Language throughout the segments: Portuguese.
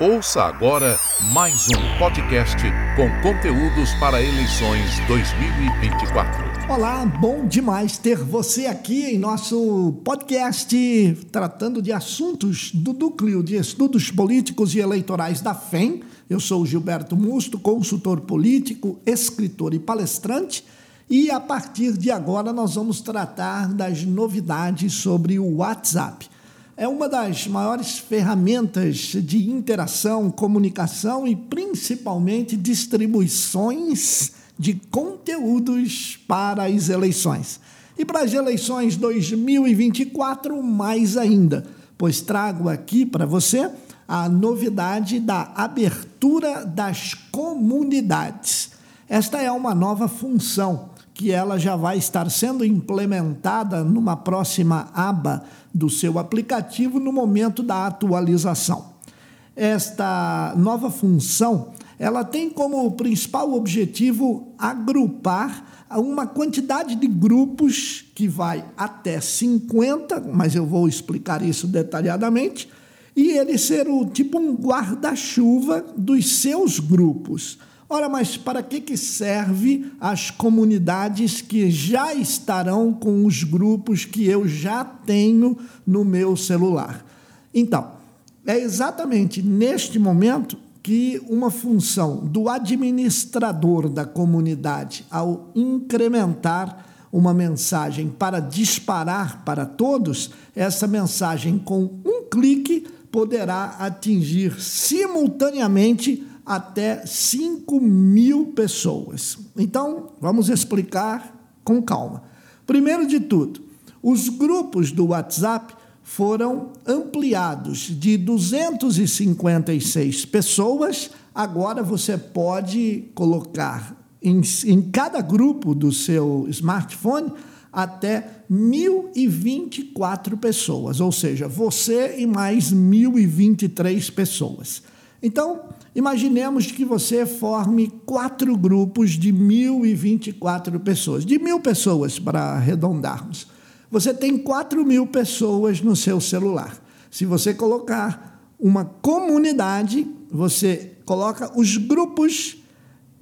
Ouça agora mais um podcast com conteúdos para eleições 2024. Olá, bom demais ter você aqui em nosso podcast tratando de assuntos do Núcleo de Estudos Políticos e Eleitorais da FEM. Eu sou Gilberto Musto, consultor político, escritor e palestrante. E a partir de agora nós vamos tratar das novidades sobre o WhatsApp é uma das maiores ferramentas de interação, comunicação e principalmente distribuições de conteúdos para as eleições. E para as eleições 2024, mais ainda, pois trago aqui para você a novidade da abertura das comunidades. Esta é uma nova função que ela já vai estar sendo implementada numa próxima aba do seu aplicativo no momento da atualização. Esta nova função, ela tem como principal objetivo agrupar uma quantidade de grupos que vai até 50, mas eu vou explicar isso detalhadamente, e ele ser o tipo um guarda-chuva dos seus grupos. Ora, mas para que, que serve as comunidades que já estarão com os grupos que eu já tenho no meu celular? Então, é exatamente neste momento que uma função do administrador da comunidade, ao incrementar uma mensagem para disparar para todos, essa mensagem com um clique poderá atingir simultaneamente até 5 mil pessoas. Então, vamos explicar com calma. Primeiro de tudo, os grupos do WhatsApp foram ampliados de 256 pessoas. Agora você pode colocar em, em cada grupo do seu smartphone até 1.024 pessoas, ou seja, você e mais 1.023 pessoas. Então, imaginemos que você forme quatro grupos de 1.024 pessoas, de mil pessoas para arredondarmos. Você tem 4 mil pessoas no seu celular. Se você colocar uma comunidade, você coloca os grupos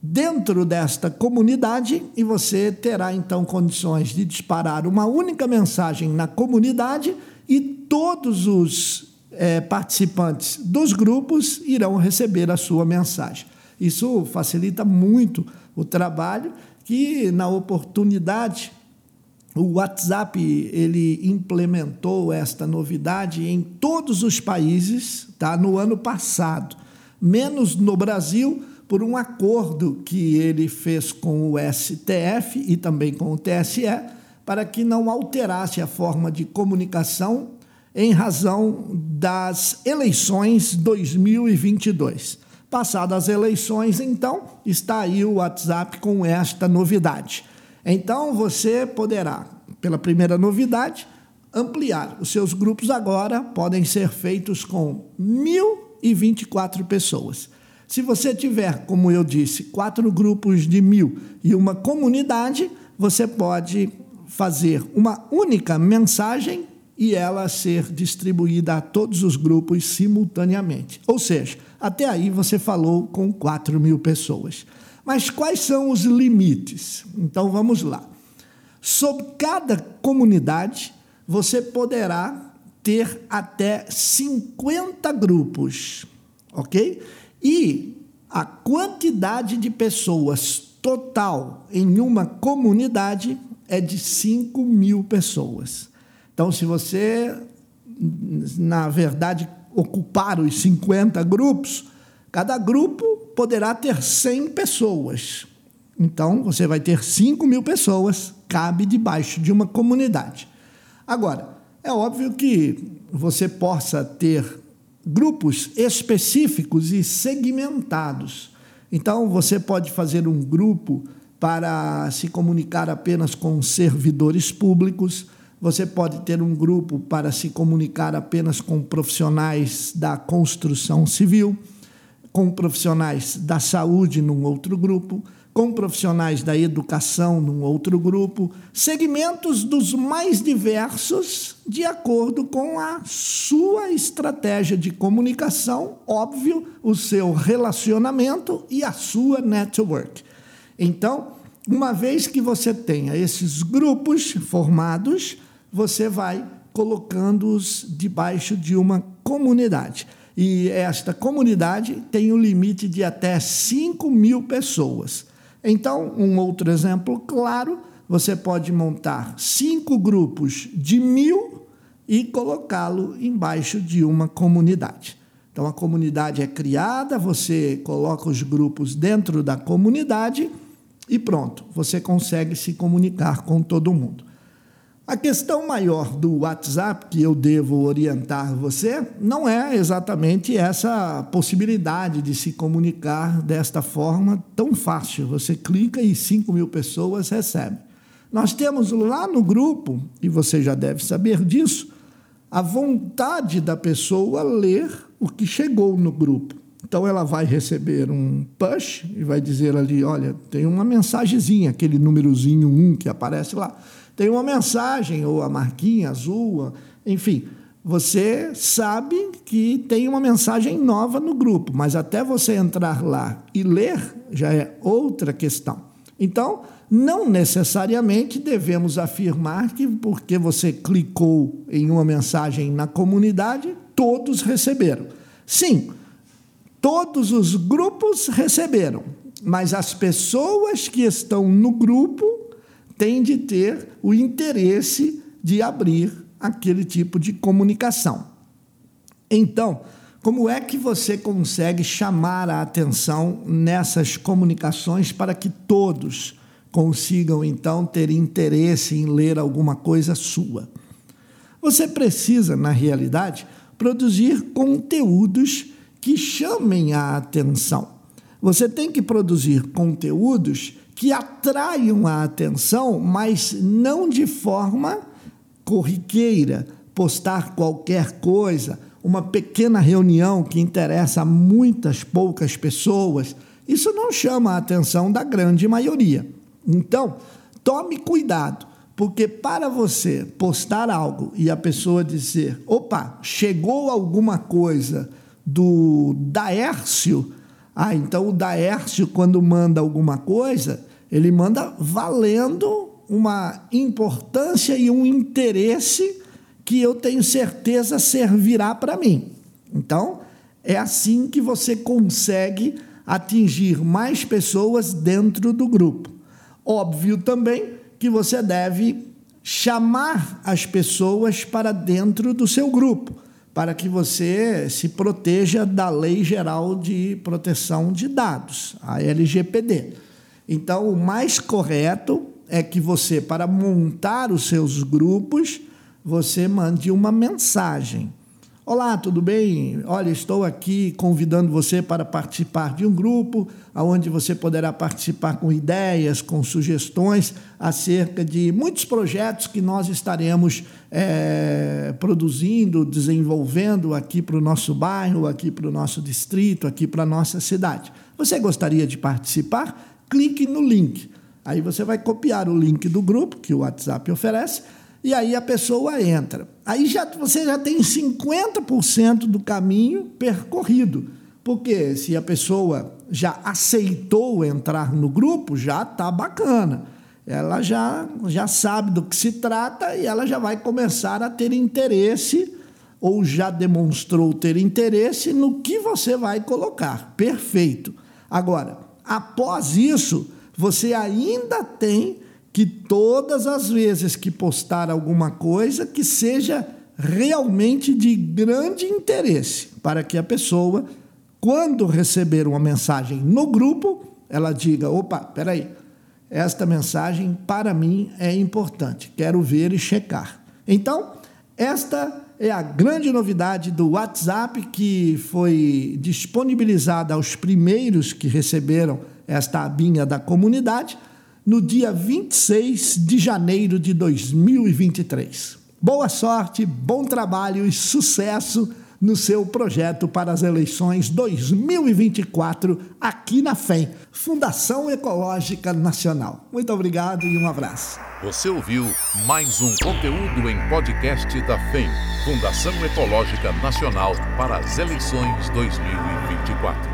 dentro desta comunidade e você terá então condições de disparar uma única mensagem na comunidade e todos os é, participantes dos grupos irão receber a sua mensagem. Isso facilita muito o trabalho, que na oportunidade o WhatsApp ele implementou esta novidade em todos os países, tá? No ano passado, menos no Brasil por um acordo que ele fez com o STF e também com o TSE para que não alterasse a forma de comunicação em razão das eleições 2022. Passadas as eleições, então, está aí o WhatsApp com esta novidade. Então, você poderá, pela primeira novidade, ampliar. Os seus grupos agora podem ser feitos com 1.024 pessoas. Se você tiver, como eu disse, quatro grupos de mil e uma comunidade, você pode fazer uma única mensagem e ela ser distribuída a todos os grupos simultaneamente. Ou seja, até aí você falou com 4 mil pessoas. Mas quais são os limites? Então vamos lá. Sob cada comunidade, você poderá ter até 50 grupos, ok? E a quantidade de pessoas total em uma comunidade é de 5 mil pessoas. Então, se você, na verdade, ocupar os 50 grupos, cada grupo poderá ter 100 pessoas. Então, você vai ter 5 mil pessoas, cabe debaixo de uma comunidade. Agora, é óbvio que você possa ter grupos específicos e segmentados. Então, você pode fazer um grupo para se comunicar apenas com servidores públicos você pode ter um grupo para se comunicar apenas com profissionais da construção civil, com profissionais da saúde num outro grupo, com profissionais da educação num outro grupo, segmentos dos mais diversos, de acordo com a sua estratégia de comunicação, óbvio, o seu relacionamento e a sua network. Então, uma vez que você tenha esses grupos formados, você vai colocando-os debaixo de uma comunidade. E esta comunidade tem um limite de até 5 mil pessoas. Então, um outro exemplo claro: você pode montar cinco grupos de mil e colocá-lo embaixo de uma comunidade. Então, a comunidade é criada, você coloca os grupos dentro da comunidade e pronto, você consegue se comunicar com todo mundo. A questão maior do WhatsApp que eu devo orientar você não é exatamente essa possibilidade de se comunicar desta forma tão fácil. Você clica e 5 mil pessoas recebem. Nós temos lá no grupo, e você já deve saber disso, a vontade da pessoa ler o que chegou no grupo. Então ela vai receber um push e vai dizer ali: olha, tem uma mensagenzinha, aquele númerozinho 1 que aparece lá tem uma mensagem, ou a marquinha azul, enfim. Você sabe que tem uma mensagem nova no grupo, mas até você entrar lá e ler já é outra questão. Então, não necessariamente devemos afirmar que porque você clicou em uma mensagem na comunidade, todos receberam. Sim, todos os grupos receberam, mas as pessoas que estão no grupo tem de ter o interesse de abrir aquele tipo de comunicação. Então, como é que você consegue chamar a atenção nessas comunicações para que todos consigam então ter interesse em ler alguma coisa sua? Você precisa, na realidade, produzir conteúdos que chamem a atenção. Você tem que produzir conteúdos que atraiam a atenção, mas não de forma corriqueira, postar qualquer coisa, uma pequena reunião que interessa a muitas poucas pessoas, isso não chama a atenção da grande maioria. Então, tome cuidado, porque para você postar algo e a pessoa dizer: opa, chegou alguma coisa do Daércio ah, então o Daércio, quando manda alguma coisa, ele manda valendo uma importância e um interesse que eu tenho certeza servirá para mim. Então, é assim que você consegue atingir mais pessoas dentro do grupo. Óbvio também que você deve chamar as pessoas para dentro do seu grupo para que você se proteja da Lei Geral de Proteção de Dados, a LGPD. Então, o mais correto é que você, para montar os seus grupos, você mande uma mensagem Olá, tudo bem? Olha, estou aqui convidando você para participar de um grupo onde você poderá participar com ideias, com sugestões acerca de muitos projetos que nós estaremos é, produzindo, desenvolvendo aqui para o nosso bairro, aqui para o nosso distrito, aqui para a nossa cidade. Você gostaria de participar? Clique no link. Aí você vai copiar o link do grupo que o WhatsApp oferece e aí a pessoa entra. Aí já, você já tem 50% do caminho percorrido. Porque se a pessoa já aceitou entrar no grupo, já está bacana. Ela já, já sabe do que se trata e ela já vai começar a ter interesse ou já demonstrou ter interesse no que você vai colocar. Perfeito. Agora, após isso, você ainda tem que todas as vezes que postar alguma coisa que seja realmente de grande interesse para que a pessoa, quando receber uma mensagem no grupo, ela diga: opa, peraí, esta mensagem para mim é importante, quero ver e checar. Então, esta é a grande novidade do WhatsApp que foi disponibilizada aos primeiros que receberam esta abinha da comunidade no dia 26 de janeiro de 2023. Boa sorte, bom trabalho e sucesso no seu projeto para as eleições 2024 aqui na FEM, Fundação Ecológica Nacional. Muito obrigado e um abraço. Você ouviu mais um conteúdo em podcast da FEM, Fundação Ecológica Nacional para as eleições 2024.